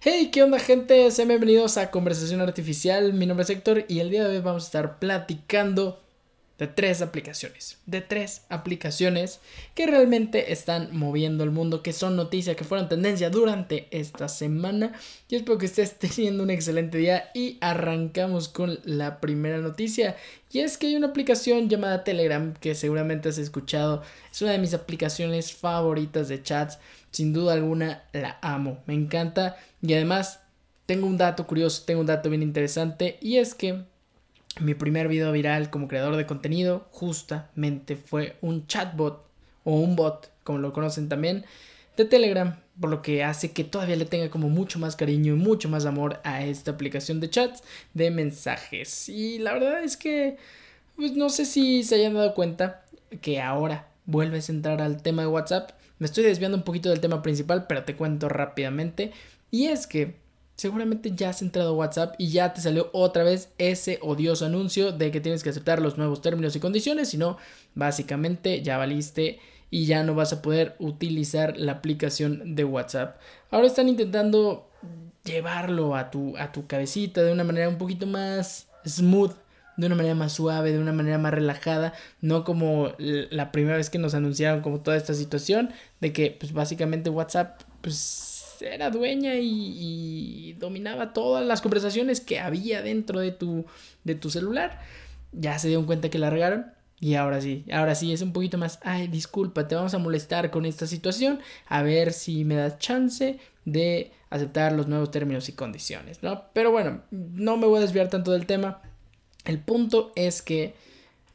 Hey, ¿qué onda gente? Sean bienvenidos a Conversación Artificial. Mi nombre es Héctor y el día de hoy vamos a estar platicando de tres aplicaciones. De tres aplicaciones que realmente están moviendo el mundo, que son noticias, que fueron tendencia durante esta semana. Yo espero que estés teniendo un excelente día y arrancamos con la primera noticia. Y es que hay una aplicación llamada Telegram que seguramente has escuchado. Es una de mis aplicaciones favoritas de chats. Sin duda alguna la amo. Me encanta. Y además tengo un dato curioso, tengo un dato bien interesante. Y es que mi primer video viral como creador de contenido justamente fue un chatbot o un bot, como lo conocen también, de Telegram, por lo que hace que todavía le tenga como mucho más cariño y mucho más amor a esta aplicación de chats de mensajes. Y la verdad es que, pues no sé si se hayan dado cuenta que ahora vuelves a entrar al tema de WhatsApp. Me estoy desviando un poquito del tema principal, pero te cuento rápidamente. Y es que seguramente ya has entrado a WhatsApp y ya te salió otra vez ese odioso anuncio de que tienes que aceptar los nuevos términos y condiciones, si no, básicamente ya valiste y ya no vas a poder utilizar la aplicación de WhatsApp. Ahora están intentando llevarlo a tu, a tu cabecita de una manera un poquito más smooth, de una manera más suave, de una manera más relajada, no como la primera vez que nos anunciaron como toda esta situación de que pues básicamente WhatsApp pues era dueña y, dominaba todas las conversaciones que había dentro de tu, de tu celular. Ya se dieron cuenta que la regaron. Y ahora sí, ahora sí es un poquito más, ay, disculpa, te vamos a molestar con esta situación, a ver si me das chance de aceptar los nuevos términos y condiciones, ¿no? Pero bueno, no me voy a desviar tanto del tema. El punto es que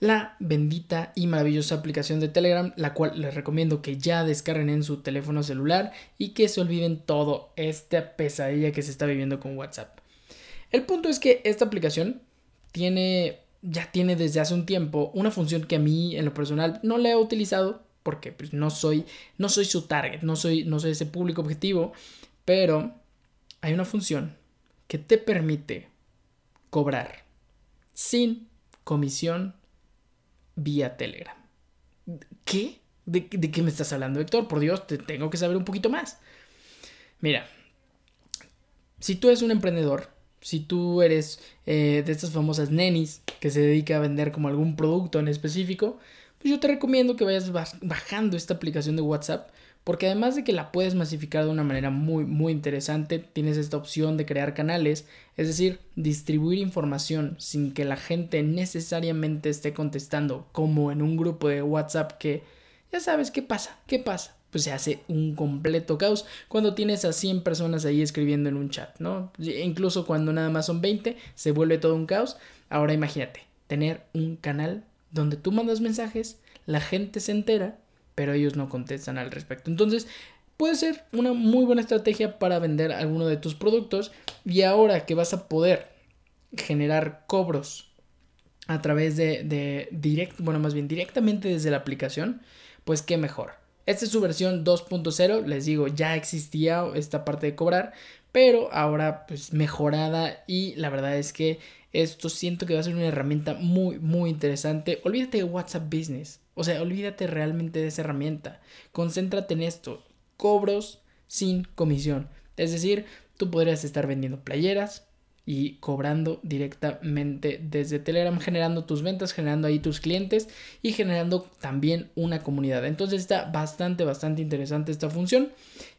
la bendita y maravillosa aplicación de Telegram, la cual les recomiendo que ya descarguen en su teléfono celular y que se olviden todo esta pesadilla que se está viviendo con WhatsApp. El punto es que esta aplicación tiene ya tiene desde hace un tiempo una función que a mí en lo personal no le he utilizado porque pues, no soy no soy su target, no soy no soy ese público objetivo, pero hay una función que te permite cobrar sin comisión vía Telegram. ¿Qué? ¿De, qué me estás hablando, Héctor? Por Dios, te tengo que saber un poquito más. Mira, si tú eres un emprendedor, si tú eres eh, de estas famosas nenis que se dedica a vender como algún producto en específico, pues yo te recomiendo que vayas bajando esta aplicación de WhatsApp porque además de que la puedes masificar de una manera muy muy interesante, tienes esta opción de crear canales, es decir, distribuir información sin que la gente necesariamente esté contestando, como en un grupo de WhatsApp que ya sabes qué pasa, qué pasa. Pues se hace un completo caos cuando tienes a 100 personas ahí escribiendo en un chat, ¿no? Incluso cuando nada más son 20, se vuelve todo un caos. Ahora imagínate, tener un canal donde tú mandas mensajes, la gente se entera pero ellos no contestan al respecto. Entonces, puede ser una muy buena estrategia para vender alguno de tus productos y ahora que vas a poder generar cobros a través de, de direct, bueno, más bien directamente desde la aplicación, pues qué mejor. Esta es su versión 2.0, les digo, ya existía esta parte de cobrar, pero ahora pues mejorada y la verdad es que esto siento que va a ser una herramienta muy muy interesante. Olvídate de WhatsApp Business. O sea, olvídate realmente de esa herramienta. Concéntrate en esto. Cobros sin comisión. Es decir, tú podrías estar vendiendo playeras y cobrando directamente desde Telegram, generando tus ventas, generando ahí tus clientes y generando también una comunidad. Entonces está bastante, bastante interesante esta función.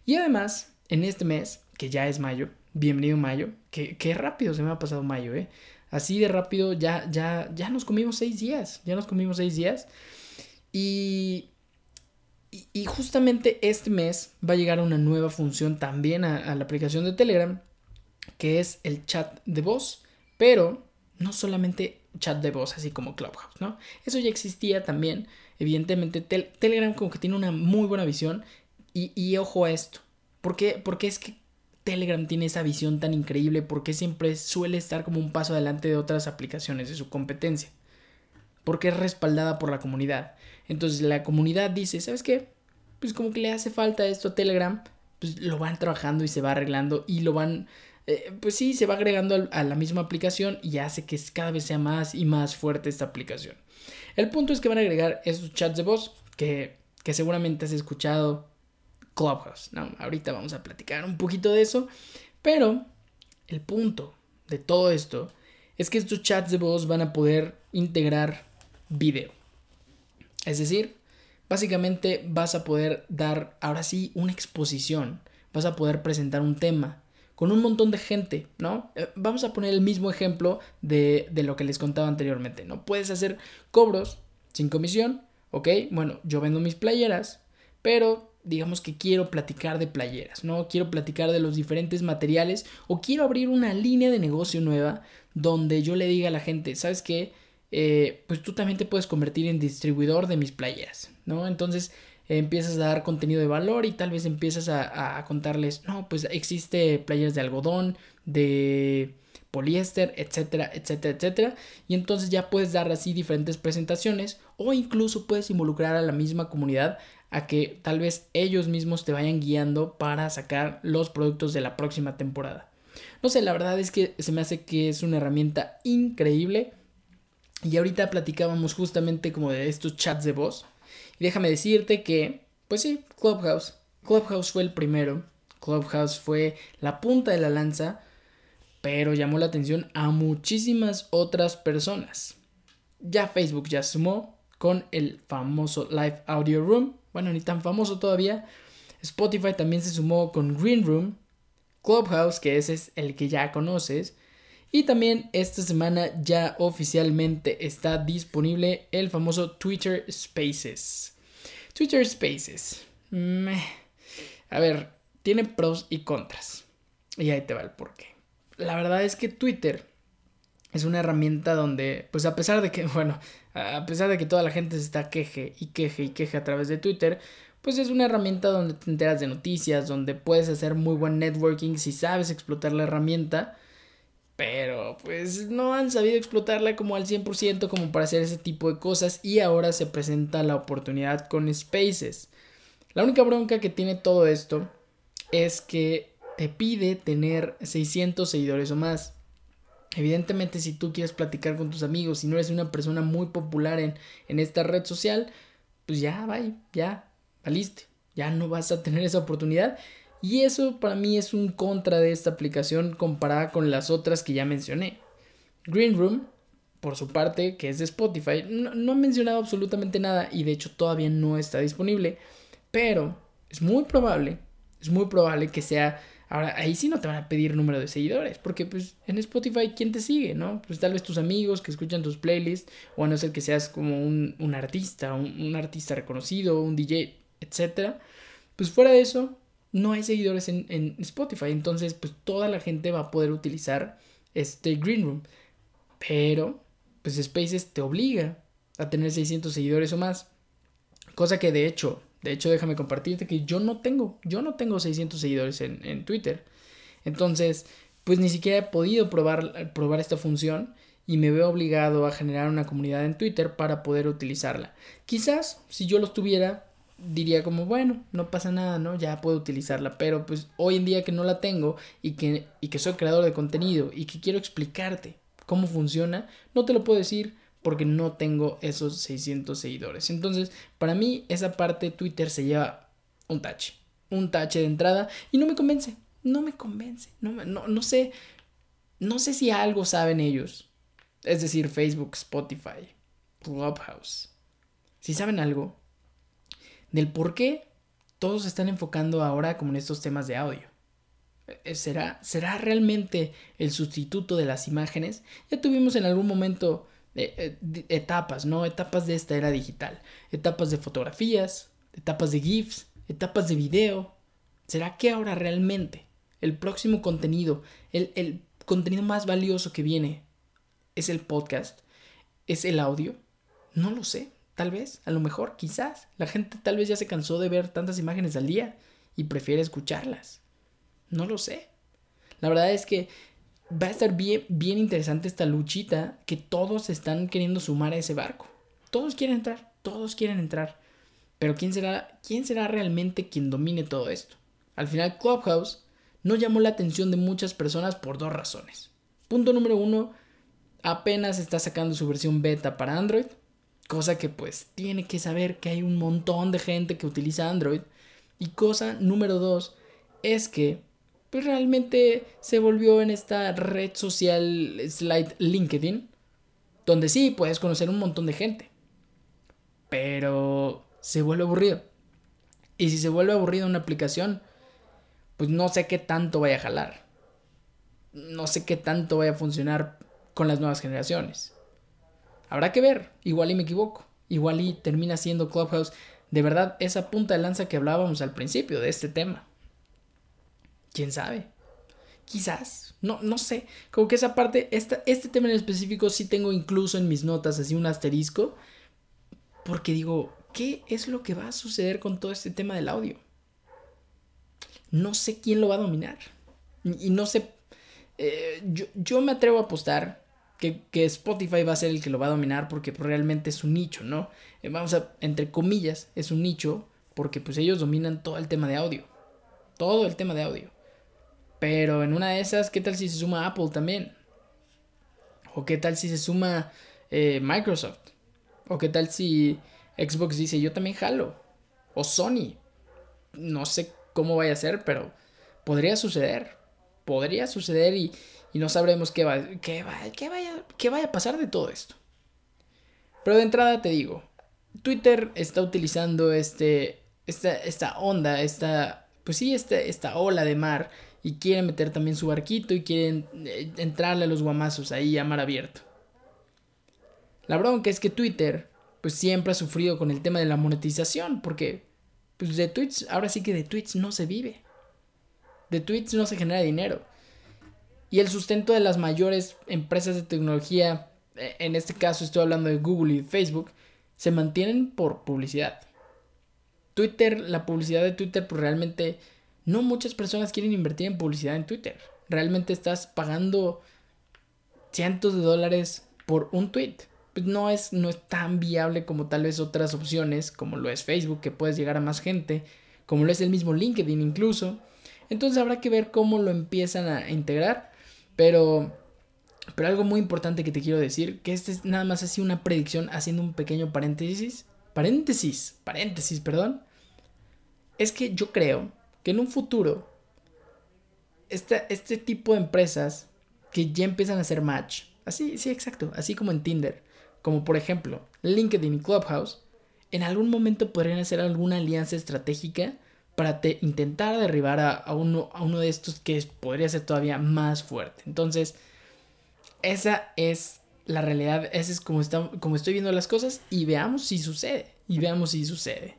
Y además, en este mes, que ya es mayo, bienvenido mayo, que, qué rápido se me ha pasado mayo, ¿eh? Así de rápido ya, ya, ya nos comimos seis días, ya nos comimos seis días. Y, y, justamente este mes va a llegar una nueva función también a, la aplicación de Telegram, que es el chat de voz, pero no solamente chat de voz, así como Clubhouse, ¿no? Eso ya existía también. Evidentemente, Telegram como que tiene una muy buena visión. Y, y ojo a esto. ¿Por qué? Porque es que Telegram tiene esa visión tan increíble? Porque siempre suele estar como un paso adelante de otras aplicaciones de su competencia? Porque es respaldada por la comunidad. Entonces la comunidad dice, ¿sabes qué? Pues como que le hace falta esto a Telegram, pues lo van trabajando y se va arreglando y lo van, eh, pues sí, se va agregando a la misma aplicación y hace que cada vez sea más y más fuerte esta aplicación. El punto es que van a agregar esos chats de voz que, que seguramente has escuchado Clubhouse, ¿no? Ahorita vamos a platicar un poquito de eso, Pero el punto de todo esto es que estos chats de voz van a poder integrar video. Es decir, básicamente vas a poder dar ahora sí una exposición, vas a poder presentar un tema con un montón de gente, ¿no? Eh, vamos a poner el mismo ejemplo de, de lo que les contaba anteriormente, ¿no? Puedes hacer cobros sin comisión, ¿ok? Bueno, yo vendo mis playeras, pero digamos que quiero platicar de playeras, ¿no? Quiero platicar de los diferentes materiales o quiero abrir una línea de negocio nueva donde yo le diga a la gente, ¿sabes qué? Eh, pues tú también te puedes convertir en distribuidor de mis playeras, ¿no? Entonces empiezas a dar contenido de valor y tal vez empiezas a, a contarles, no, pues existe playeras de algodón, de poliéster, etcétera, etcétera, etcétera. Y entonces ya puedes dar así diferentes presentaciones o incluso puedes involucrar a la misma comunidad a que tal vez ellos mismos te vayan guiando para sacar los productos de la próxima temporada. No sé, la verdad es que se me hace que es una herramienta increíble. Y ahorita platicábamos justamente como de estos chats de voz. Y déjame decirte que, pues sí, Clubhouse. Clubhouse fue el primero. Clubhouse fue la punta de la lanza. Pero llamó la atención a muchísimas otras personas. Ya Facebook ya sumó con el famoso Live Audio Room bueno, ni tan famoso todavía. Spotify también se sumó con Green Room, Clubhouse, que ese es el que ya conoces. Y también esta semana ya oficialmente está disponible el famoso Twitter Spaces. Twitter Spaces. A ver, tiene pros y contras. Y ahí te va el porqué. La verdad es que Twitter es una herramienta donde, pues a pesar de que, bueno, a pesar de que toda la gente se está queje y queje y queje a través de Twitter, pues es una herramienta donde te enteras de noticias, donde puedes hacer muy buen networking si sabes explotar la herramienta, pero pues no han sabido explotarla como al 100% como para hacer ese tipo de cosas y ahora se presenta la oportunidad con Spaces. La única bronca que tiene todo esto es que te pide tener 600 seguidores o más. Evidentemente, si tú quieres platicar con tus amigos y no eres una persona muy popular en, en esta red social, pues ya, vaya, ya, valiste, ya no vas a tener esa oportunidad. Y eso para mí es un contra de esta aplicación comparada con las otras que ya mencioné. Green Room, por su parte, que es de Spotify, no ha mencionado absolutamente nada y de hecho todavía no está disponible, pero es muy probable, es muy probable que sea Ahora, ahí sí no te van a pedir número de seguidores, porque pues en Spotify, ¿quién te sigue, no? Pues tal vez tus amigos que escuchan tus playlists, o a no ser que seas como un, un artista, un, artista reconocido, un DJ, etc. Pues fuera de eso, no hay seguidores en, en Spotify, entonces pues toda la gente va a poder utilizar este Green Room. Pero, pues Spaces te obliga a tener 600 seguidores o más. Cosa que de hecho de hecho, déjame compartirte que yo no tengo, yo no tengo 600 seguidores en, Twitter. Entonces, pues ni siquiera he podido probar, probar esta función y me veo obligado a generar una comunidad en Twitter para poder utilizarla. Quizás si yo los tuviera, diría como, bueno, no pasa nada, ¿no? Ya puedo utilizarla, pero pues hoy en día que no la tengo y que, y que soy creador de contenido y que quiero explicarte cómo funciona, no te lo puedo decir porque no tengo esos 600 seguidores. Entonces, para mí esa parte Twitter se lleva un tache, un tache de entrada y no me convence, no me convence, no, no, no sé, no sé si algo saben ellos, es decir, Facebook, Spotify, Clubhouse, si saben algo del por qué todos están enfocando ahora como en estos temas de audio. Eh, ¿Será, ¿Será realmente el sustituto de las imágenes? Ya tuvimos en algún momento eh, etapas, ¿no? Etapas de esta era digital. Etapas de fotografías, etapas de GIFs, etapas de video. ¿Será que ahora realmente el próximo contenido, el, el contenido más valioso que viene es el podcast? ¿Es el audio? No lo sé. Tal vez, a lo mejor, quizás. La gente tal vez ya se cansó de ver tantas imágenes al día y prefiere escucharlas. No lo sé. La verdad es que va a estar bien, bien interesante esta luchita que todos están queriendo sumar a ese barco. Todos quieren entrar, todos quieren entrar. Pero ¿quién será, quién será realmente quien domine todo esto? Al final, Clubhouse no llamó la atención de muchas personas por dos razones. Punto número uno, apenas está sacando su versión beta para Android, cosa que pues tiene que saber que hay un montón de gente que utiliza Android. Y cosa número dos es que pues realmente se volvió en esta red social slide LinkedIn, donde sí puedes conocer un montón de gente, pero se vuelve aburrido. Y si se vuelve aburrido una aplicación, pues no sé qué tanto vaya a jalar. No sé qué tanto vaya a funcionar con las nuevas generaciones. Habrá que ver, igual y me equivoco, igual y termina siendo Clubhouse de verdad esa punta de lanza que hablábamos al principio de este tema. ¿Quién sabe? Quizás, no, no sé, como que esa parte, esta, este tema en específico sí tengo incluso en mis notas así un asterisco, porque digo, ¿qué es lo que va a suceder con todo este tema del audio? No sé quién lo va a dominar. Y, no sé, eh, yo, yo, me atrevo a apostar que, que, Spotify va a ser el que lo va a dominar porque realmente es un nicho, ¿no? Eh, vamos a, entre comillas, es un nicho porque pues ellos dominan todo el tema de audio. Todo el tema de audio. Pero en una de esas, ¿qué tal si se suma Apple también? ¿O qué tal si se suma eh, Microsoft? ¿O qué tal si Xbox dice yo también jalo? ¿O Sony? No sé cómo vaya a ser, pero podría suceder. Podría suceder y, no sabremos qué, va, qué, va, qué, vaya, qué vaya a pasar de todo esto. Pero de entrada te digo, Twitter está utilizando este, esta, esta onda, esta, pues sí, esta, esta ola de mar y quieren meter también su barquito y quieren eh, entrarle a los guamazos ahí a mar abierto. La bronca es que Twitter pues siempre ha sufrido con el tema de la monetización porque pues de tweets, ahora sí que de tweets no se vive. De tweets no se genera dinero. Y el sustento de las mayores empresas de tecnología, eh, en este caso estoy hablando de Google y Facebook, se mantienen por publicidad. Twitter, la publicidad de Twitter pues realmente no muchas personas quieren invertir en publicidad en Twitter. Realmente estás pagando cientos de dólares por un tweet. Pues no es, no es tan viable como tal vez otras opciones, como lo es Facebook, que puedes llegar a más gente, como lo es el mismo LinkedIn incluso. Entonces habrá que ver cómo lo empiezan a integrar. Pero, pero algo muy importante que te quiero decir, que este es nada más así una predicción, haciendo un pequeño paréntesis. Paréntesis, paréntesis, perdón. Es que yo creo que en un futuro este, tipo de empresas que ya empiezan a hacer match, así, sí, exacto, así como en Tinder, como por ejemplo LinkedIn y Clubhouse, en algún momento podrían hacer alguna alianza estratégica para intentar derribar a, uno, a uno de estos que podría ser todavía más fuerte. Entonces, esa es la realidad, esa es como, está, como estoy viendo las cosas y veamos si sucede, y veamos si sucede.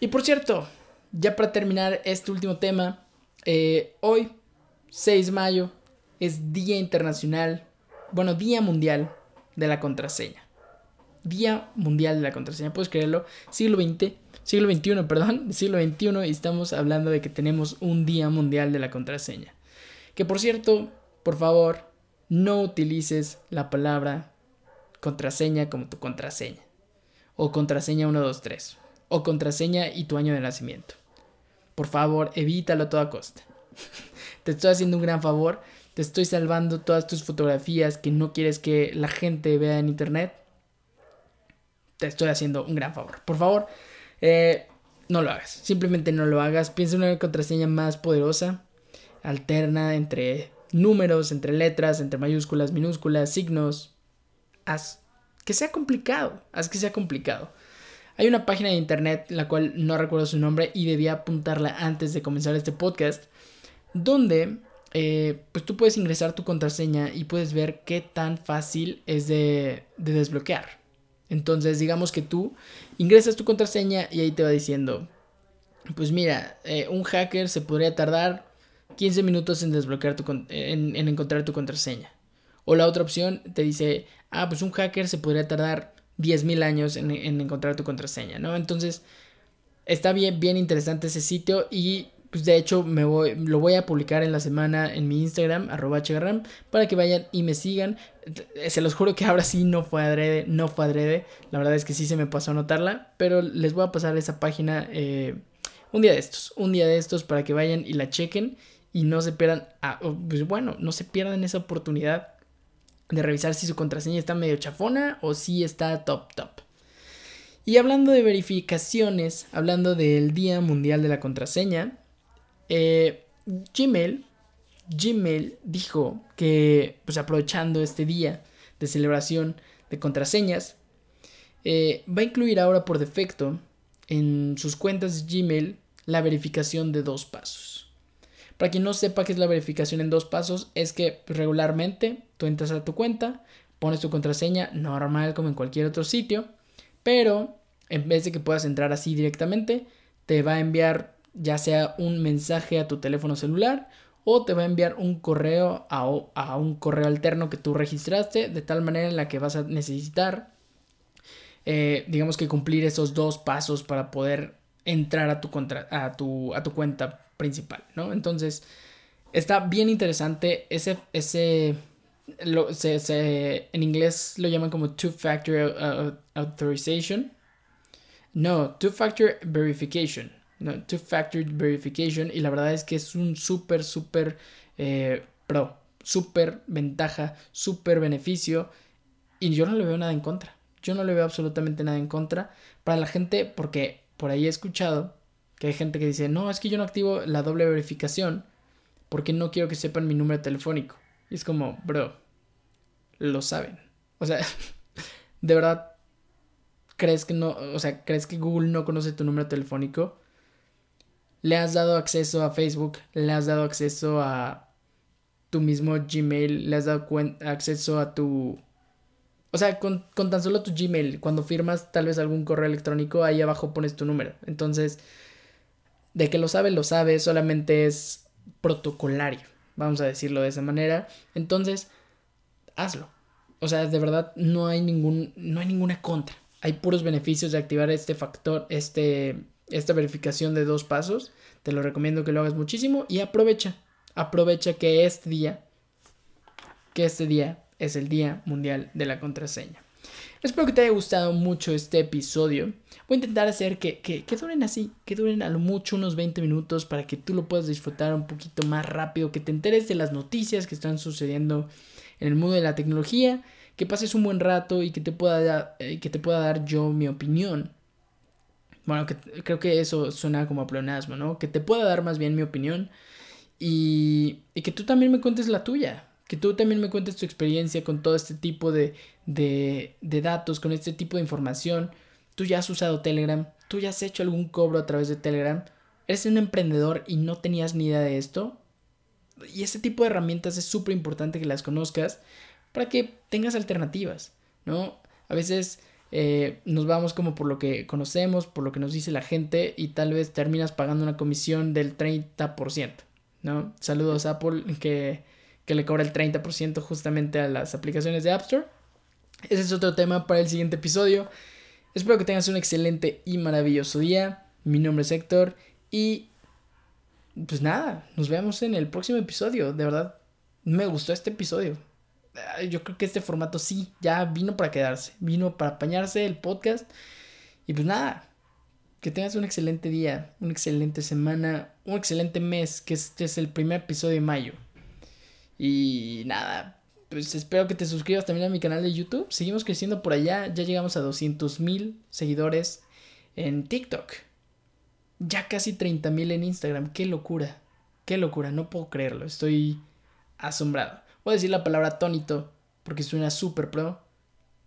Y por cierto, ya para terminar este último tema, eh, hoy, 6 de mayo, es Día Internacional, bueno, Día Mundial de la Contraseña. Día Mundial de la Contraseña, puedes creerlo, siglo XX, siglo XXI, perdón, siglo XXI, y estamos hablando de que tenemos un Día Mundial de la Contraseña. Que por cierto, por favor, no utilices la palabra contraseña como tu contraseña. O contraseña 123 o contraseña y tu año de nacimiento. Por favor, evítalo a toda costa. te estoy haciendo un gran favor. Te estoy salvando todas tus fotografías que no quieres que la gente vea en internet. Te estoy haciendo un gran favor. Por favor, eh, no lo hagas. Simplemente no lo hagas. Piensa en una contraseña más poderosa. Alterna entre números, entre letras, entre mayúsculas, minúsculas, signos. Haz que sea complicado. Haz que sea complicado. Hay una página de internet, la cual no recuerdo su nombre y debía apuntarla antes de comenzar este podcast, donde eh, pues tú puedes ingresar tu contraseña y puedes ver qué tan fácil es de, desbloquear. Entonces, digamos que tú ingresas tu contraseña y ahí te va diciendo, pues mira, eh, un hacker se podría tardar 15 minutos en desbloquear tu, en, en encontrar tu contraseña. O la otra opción te dice, ah, pues un hacker se podría tardar 10.000 años en, encontrar tu contraseña, ¿no? Entonces, está bien, bien interesante ese sitio y pues de hecho me voy, lo voy a publicar en la semana en mi Instagram, arroba para que vayan y me sigan. Se los juro que ahora sí no fue adrede, no fue adrede. La verdad es que sí se me pasó a notarla, pero les voy a pasar esa página eh, un día de estos, un día de estos para que vayan y la chequen y no se pierdan, pues bueno, no se pierdan esa oportunidad de revisar si su contraseña está medio chafona o si está top top. Y hablando de verificaciones, hablando del Día Mundial de la Contraseña, eh, Gmail, Gmail dijo que, pues aprovechando este día de celebración de contraseñas, eh, va a incluir ahora por defecto en sus cuentas Gmail la verificación de dos pasos. Para quien no sepa qué es la verificación en dos pasos, es que regularmente tú entras a tu cuenta, pones tu contraseña normal como en cualquier otro sitio, pero en vez de que puedas entrar así directamente, te va a enviar ya sea un mensaje a tu teléfono celular o te va a enviar un correo a, un correo alterno que tú registraste de tal manera en la que vas a necesitar eh, digamos que cumplir esos dos pasos para poder entrar a tu, a tu, a tu cuenta principal, ¿no? Entonces, está bien interesante ese lo, se, en inglés lo llaman como two-factor authorization. No, two-factor verification. No, two-factor verification. Y la verdad es que es un súper, súper eh, pro. Súper ventaja, súper beneficio. Y yo no le veo nada en contra. Yo no le veo absolutamente nada en contra. Para la gente, porque por ahí he escuchado que hay gente que dice, no, es que yo no activo la doble verificación porque no quiero que sepan mi número telefónico. Y es como, bro, lo saben. O sea, de verdad, ¿crees que no, o sea, crees que Google no conoce tu número telefónico? Le has dado acceso a Facebook, le has dado acceso a tu mismo Gmail, le has dado acceso a tu... O sea, con, con tan solo tu Gmail, cuando firmas tal vez algún correo electrónico, ahí abajo pones tu número. Entonces, de que lo sabe, lo sabe, solamente es protocolario, vamos a decirlo de esa manera. Entonces, hazlo. O sea, de verdad no hay ningún no hay ninguna contra. Hay puros beneficios de activar este factor, este esta verificación de dos pasos. Te lo recomiendo que lo hagas muchísimo y aprovecha. Aprovecha que este día que este día es el Día Mundial de la Contraseña. Espero que te haya gustado mucho este episodio. Voy a intentar hacer que, que, que, duren así, que duren a lo mucho unos 20 minutos para que tú lo puedas disfrutar un poquito más rápido, que te enteres de las noticias que están sucediendo en el mundo de la tecnología, que pases un buen rato y que te pueda, eh, que te pueda dar yo mi opinión. Bueno, que, creo que eso suena como a pleonasmo, ¿no? Que te pueda dar más bien mi opinión y, y que tú también me cuentes la tuya que tú también me cuentes tu experiencia con todo este tipo de, de, datos, con este tipo de información. Tú ya has usado Telegram, tú ya has hecho algún cobro a través de Telegram, eres un emprendedor y no tenías ni idea de esto. Y ese tipo de herramientas es súper importante que las conozcas para que tengas alternativas, ¿no? A veces eh, nos vamos como por lo que conocemos, por lo que nos dice la gente y tal vez terminas pagando una comisión del 30%, ¿no? Saludos Apple que que le cobra el 30% justamente a las aplicaciones de App Store. Ese es otro tema para el siguiente episodio. Espero que tengas un excelente y maravilloso día. Mi nombre es Héctor y pues nada, nos vemos en el próximo episodio. De verdad, me gustó este episodio. Yo creo que este formato sí, ya vino para quedarse, vino para apañarse el podcast. Y pues nada, que tengas un excelente día, una excelente semana, un excelente mes, que este es el primer episodio de mayo. Y nada, pues espero que te suscribas también a mi canal de YouTube. Seguimos creciendo por allá. Ya llegamos a 200 mil seguidores en TikTok. Ya casi 30 mil en Instagram. Qué locura. Qué locura. No puedo creerlo. Estoy asombrado. Voy a decir la palabra atónito porque suena súper pro.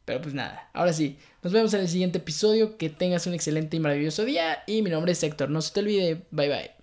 Pero pues nada. Ahora sí. Nos vemos en el siguiente episodio. Que tengas un excelente y maravilloso día. Y mi nombre es Héctor. No se te olvide. Bye bye.